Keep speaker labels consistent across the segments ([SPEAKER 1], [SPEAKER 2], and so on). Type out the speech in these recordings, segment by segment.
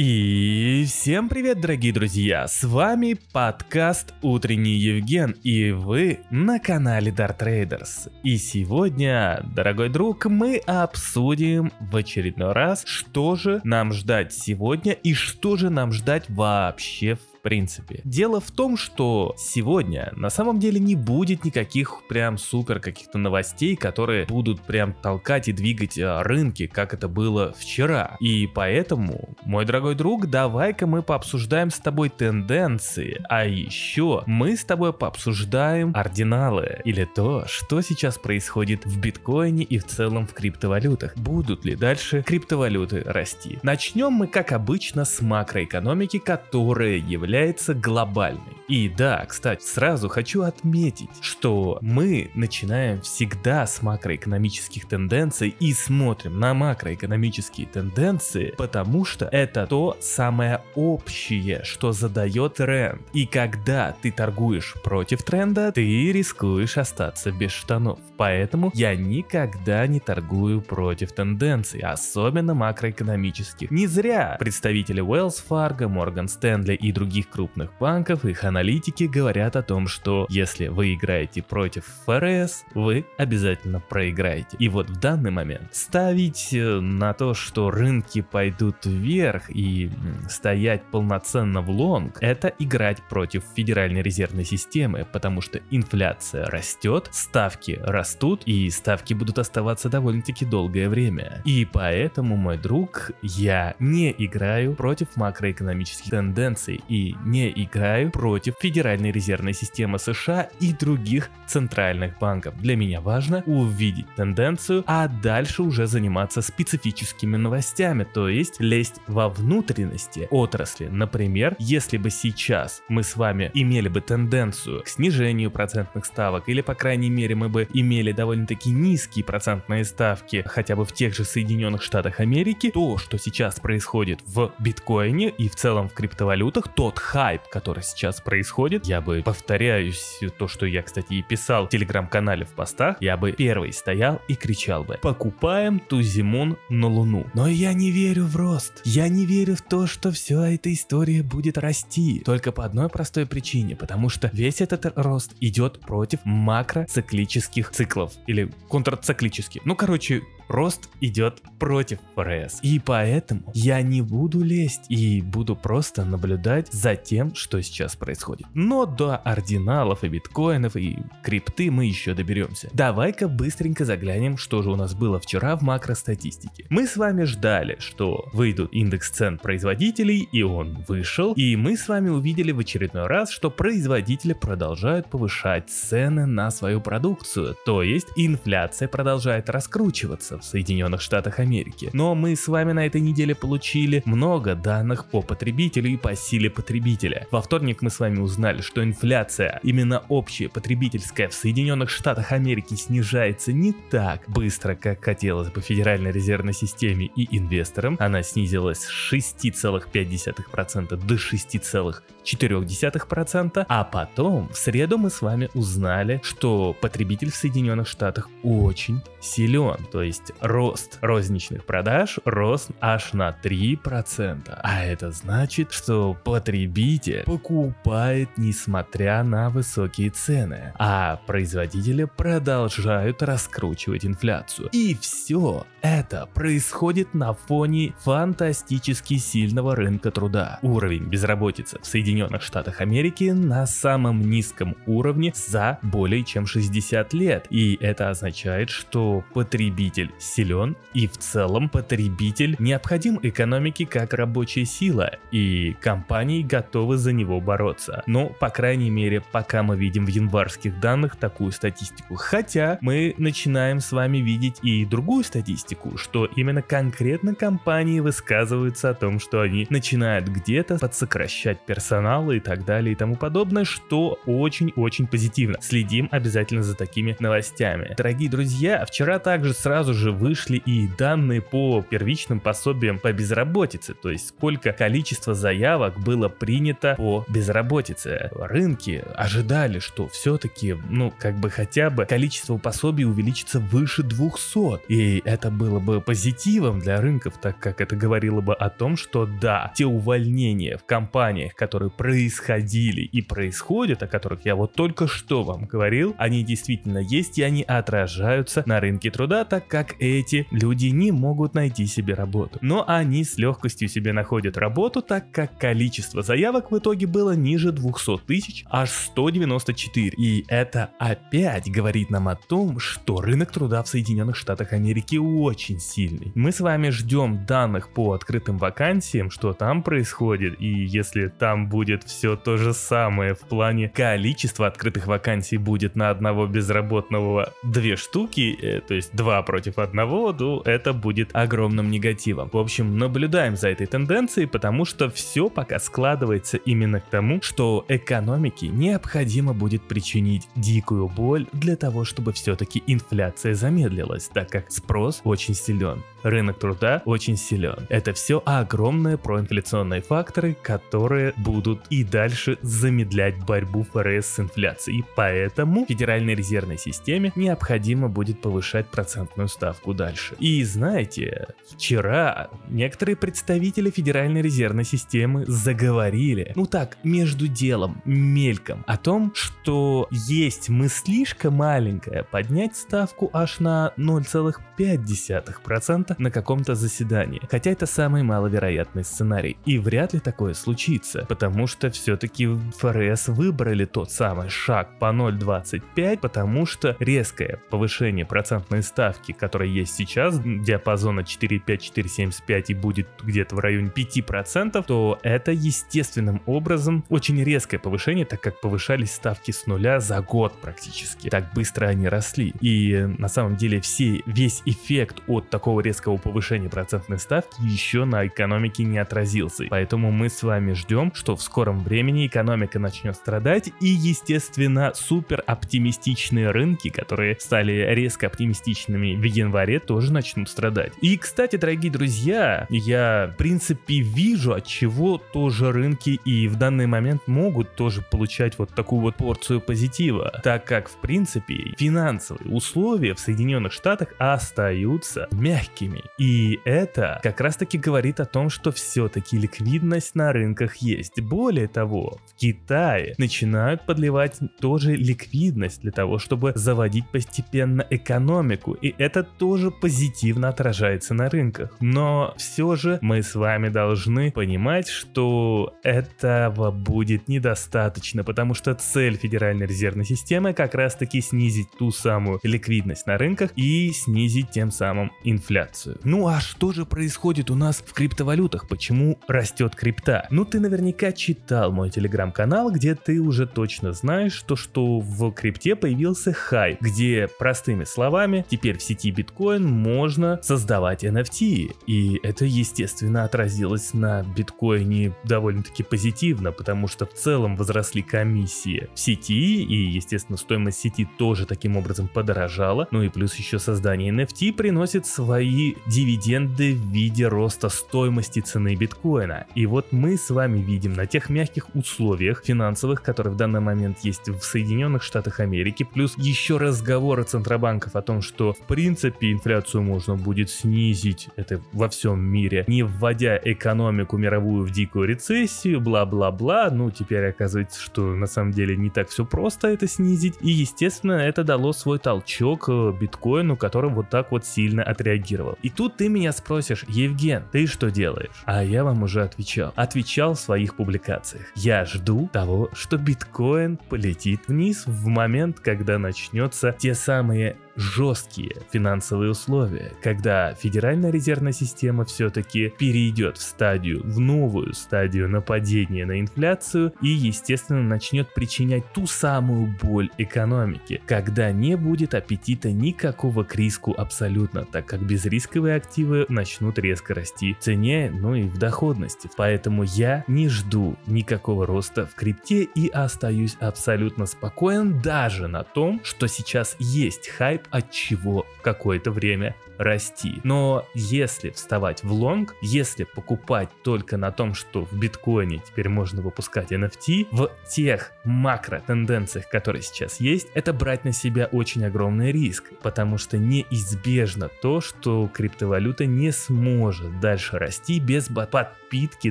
[SPEAKER 1] И всем привет, дорогие друзья! С вами подкаст Утренний Евген, и вы на канале Dart Traders. И сегодня, дорогой друг, мы обсудим в очередной раз, что же нам ждать сегодня и что же нам ждать вообще в принципе. Дело в том, что сегодня на самом деле не будет никаких прям супер каких-то новостей, которые будут прям толкать и двигать а, рынки, как это было вчера. И поэтому, мой дорогой друг, давай-ка мы пообсуждаем с тобой тенденции, а еще мы с тобой пообсуждаем ординалы, или то, что сейчас происходит в биткоине и в целом в криптовалютах. Будут ли дальше криптовалюты расти? Начнем мы, как обычно, с макроэкономики, которая является является глобальной. И да, кстати, сразу хочу отметить, что мы начинаем всегда с макроэкономических тенденций и смотрим на макроэкономические тенденции, потому что это то самое общее, что задает тренд. И когда ты торгуешь против тренда, ты рискуешь остаться без штанов. Поэтому я никогда не торгую против тенденций, особенно макроэкономических. Не зря представители Wells Fargo, Morgan Stanley и других крупных банков, их аналитики говорят о том, что если вы играете против ФРС, вы обязательно проиграете. И вот в данный момент ставить э, на то, что рынки пойдут вверх и стоять полноценно в лонг, это играть против Федеральной резервной системы, потому что инфляция растет, ставки растут и ставки будут оставаться довольно-таки долгое время. И поэтому, мой друг, я не играю против макроэкономических тенденций и не играю против Федеральной резервной системы США и других центральных банков. Для меня важно увидеть тенденцию, а дальше уже заниматься специфическими новостями, то есть лезть во внутренности отрасли. Например, если бы сейчас мы с вами имели бы тенденцию к снижению процентных ставок, или по крайней мере мы бы имели довольно-таки низкие процентные ставки хотя бы в тех же Соединенных Штатах Америки, то, что сейчас происходит в биткоине и в целом в криптовалютах, тот хайп, который сейчас происходит, я бы, повторяюсь, то, что я, кстати, и писал в телеграм-канале в постах, я бы первый стоял и кричал бы, покупаем Тузимун на Луну. Но я не верю в рост. Я не верю в то, что вся эта история будет расти. Только по одной простой причине, потому что весь этот рост идет против макроциклических циклов или контрциклических. Ну, короче, рост идет против ФРС. И поэтому я не буду лезть и буду просто наблюдать за тем, что сейчас происходит. Но до ординалов и биткоинов и крипты мы еще доберемся. Давай-ка быстренько заглянем, что же у нас было вчера в макростатистике. Мы с вами ждали, что выйдут индекс цен производителей, и он вышел. И мы с вами увидели в очередной раз, что производители продолжают повышать цены на свою продукцию. То есть инфляция продолжает раскручиваться в Соединенных Штатах Америки. Но мы с вами на этой неделе получили много данных по потребителю и по силе потребителя. Во вторник мы с вами узнали, что инфляция, именно общая потребительская в Соединенных Штатах Америки снижается не так быстро, как хотелось бы Федеральной резервной системе и инвесторам. Она снизилась с 6,5% до 6,4%, а потом в среду мы с вами узнали, что потребитель в Соединенных Штатах очень силен, то есть рост розничных продаж рос аж на 3%. А это значит, что потребитель покупает несмотря на высокие цены, а производители продолжают раскручивать инфляцию. И все это происходит на фоне фантастически сильного рынка труда. Уровень безработицы в Соединенных Штатах Америки на самом низком уровне за более чем 60 лет. И это означает, что потребитель силен и в целом потребитель необходим экономике как рабочая сила, и компании готовы за него бороться. Но, по крайней мере, пока мы видим в январских данных такую статистику. Хотя мы начинаем с вами видеть и другую статистику, что именно конкретно компании высказываются о том, что они начинают где-то подсокращать персонал и так далее и тому подобное, что очень-очень позитивно. Следим обязательно за такими новостями. Дорогие друзья, вчера также сразу же вышли и данные по первичным пособиям по безработице, то есть сколько количество заявок было принято по безработице безработицы. Рынки ожидали, что все-таки, ну, как бы хотя бы количество пособий увеличится выше 200. И это было бы позитивом для рынков, так как это говорило бы о том, что да, те увольнения в компаниях, которые происходили и происходят, о которых я вот только что вам говорил, они действительно есть и они отражаются на рынке труда, так как эти люди не могут найти себе работу. Но они с легкостью себе находят работу, так как количество заявок в итоге было ниже 200 тысяч, аж 194. И это опять говорит нам о том, что рынок труда в Соединенных Штатах Америки очень сильный. Мы с вами ждем данных по открытым вакансиям, что там происходит, и если там будет все то же самое в плане количества открытых вакансий будет на одного безработного две штуки, э, то есть два против одного, то это будет огромным негативом. В общем, наблюдаем за этой тенденцией, потому что все пока складывается именно к тому, что экономике необходимо будет причинить дикую боль для того, чтобы все-таки инфляция замедлилась, так как спрос очень силен рынок труда очень силен. Это все огромные проинфляционные факторы, которые будут и дальше замедлять борьбу ФРС с инфляцией. Поэтому Федеральной резервной системе необходимо будет повышать процентную ставку дальше. И знаете, вчера некоторые представители Федеральной резервной системы заговорили, ну так, между делом, мельком, о том, что есть мыслишка маленькая поднять ставку аж на 0,5% на каком-то заседании. Хотя это самый маловероятный сценарий. И вряд ли такое случится, потому что все-таки ФРС выбрали тот самый шаг по 0.25, потому что резкое повышение процентной ставки, которая есть сейчас, диапазона 4.5-4.75 и будет где-то в районе 5%, то это естественным образом очень резкое повышение, так как повышались ставки с нуля за год практически. Так быстро они росли. И на самом деле все, весь эффект от такого резкого повышения процентной ставки еще на экономике не отразился. Поэтому мы с вами ждем, что в скором времени экономика начнет страдать и, естественно, супер оптимистичные рынки, которые стали резко оптимистичными в январе, тоже начнут страдать. И, кстати, дорогие друзья, я, в принципе, вижу, от чего тоже рынки и в данный момент могут тоже получать вот такую вот порцию позитива, так как, в принципе, финансовые условия в Соединенных Штатах остаются мягкими. И это как раз таки говорит о том, что все-таки ликвидность на рынках есть. Более того, в Китае начинают подливать тоже ликвидность для того, чтобы заводить постепенно экономику. И это тоже позитивно отражается на рынках. Но все же мы с вами должны понимать, что этого будет недостаточно, потому что цель Федеральной резервной системы как раз таки снизить ту самую ликвидность на рынках и снизить тем самым инфляцию. Ну а что же происходит у нас в криптовалютах? Почему растет крипта? Ну ты наверняка читал мой телеграм-канал, где ты уже точно знаешь, то, что в крипте появился хайп, где простыми словами теперь в сети биткоин можно создавать NFT. И это естественно отразилось на биткоине довольно-таки позитивно, потому что в целом возросли комиссии в сети и естественно стоимость сети тоже таким образом подорожала. Ну и плюс еще создание NFT приносит свои дивиденды в виде роста стоимости цены биткоина. И вот мы с вами видим на тех мягких условиях финансовых, которые в данный момент есть в Соединенных Штатах Америки, плюс еще разговоры центробанков о том, что в принципе инфляцию можно будет снизить, это во всем мире, не вводя экономику мировую в дикую рецессию, бла-бла-бла, ну теперь оказывается, что на самом деле не так все просто это снизить, и естественно это дало свой толчок э, биткоину, который вот так вот сильно отреагировал. И тут ты меня спросишь, Евген, ты что делаешь? А я вам уже отвечал. Отвечал в своих публикациях. Я жду того, что биткоин полетит вниз в момент, когда начнется те самые жесткие финансовые условия, когда Федеральная резервная система все-таки перейдет в стадию, в новую стадию нападения на инфляцию и, естественно, начнет причинять ту самую боль экономике, когда не будет аппетита никакого к риску абсолютно, так как безрисковые активы начнут резко расти в цене, ну и в доходности. Поэтому я не жду никакого роста в крипте и остаюсь абсолютно спокоен даже на том, что сейчас есть хайп от чего какое-то время расти. Но если вставать в лонг, если покупать только на том, что в биткоине теперь можно выпускать NFT, в тех макро-тенденциях, которые сейчас есть, это брать на себя очень огромный риск, потому что неизбежно то, что криптовалюта не сможет дальше расти без подпитки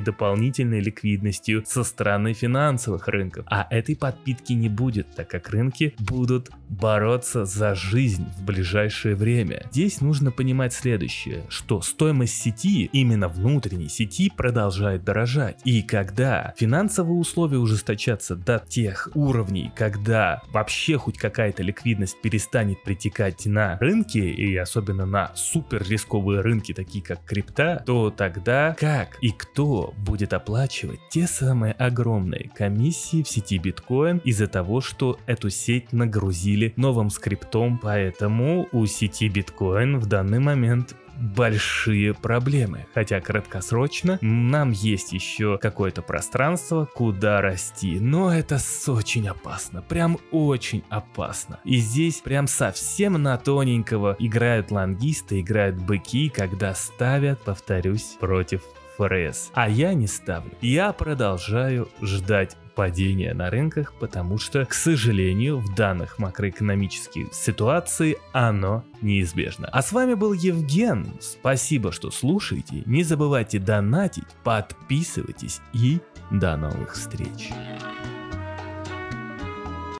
[SPEAKER 1] дополнительной ликвидностью со стороны финансовых рынков. А этой подпитки не будет, так как рынки будут бороться за жизнь в ближайшее время. Здесь нужно понимать следующее, что стоимость сети, именно внутренней сети, продолжает дорожать. И когда финансовые условия ужесточатся до тех уровней, когда вообще хоть какая-то ликвидность перестанет притекать на рынки, и особенно на супер рисковые рынки, такие как крипта, то тогда как и кто будет оплачивать те самые огромные комиссии в сети биткоин из-за того, что эту сеть нагрузили новым скриптом, поэтому у сети биткоин в данный момент большие проблемы. Хотя краткосрочно нам есть еще какое-то пространство, куда расти. Но это очень опасно. Прям очень опасно. И здесь прям совсем на тоненького играют лангисты, играют быки, когда ставят, повторюсь, против ФРС. А я не ставлю. Я продолжаю ждать падения на рынках, потому что, к сожалению, в данных макроэкономических ситуаций оно неизбежно. А с вами был Евген. Спасибо, что слушаете. Не забывайте донатить, подписывайтесь и до новых встреч.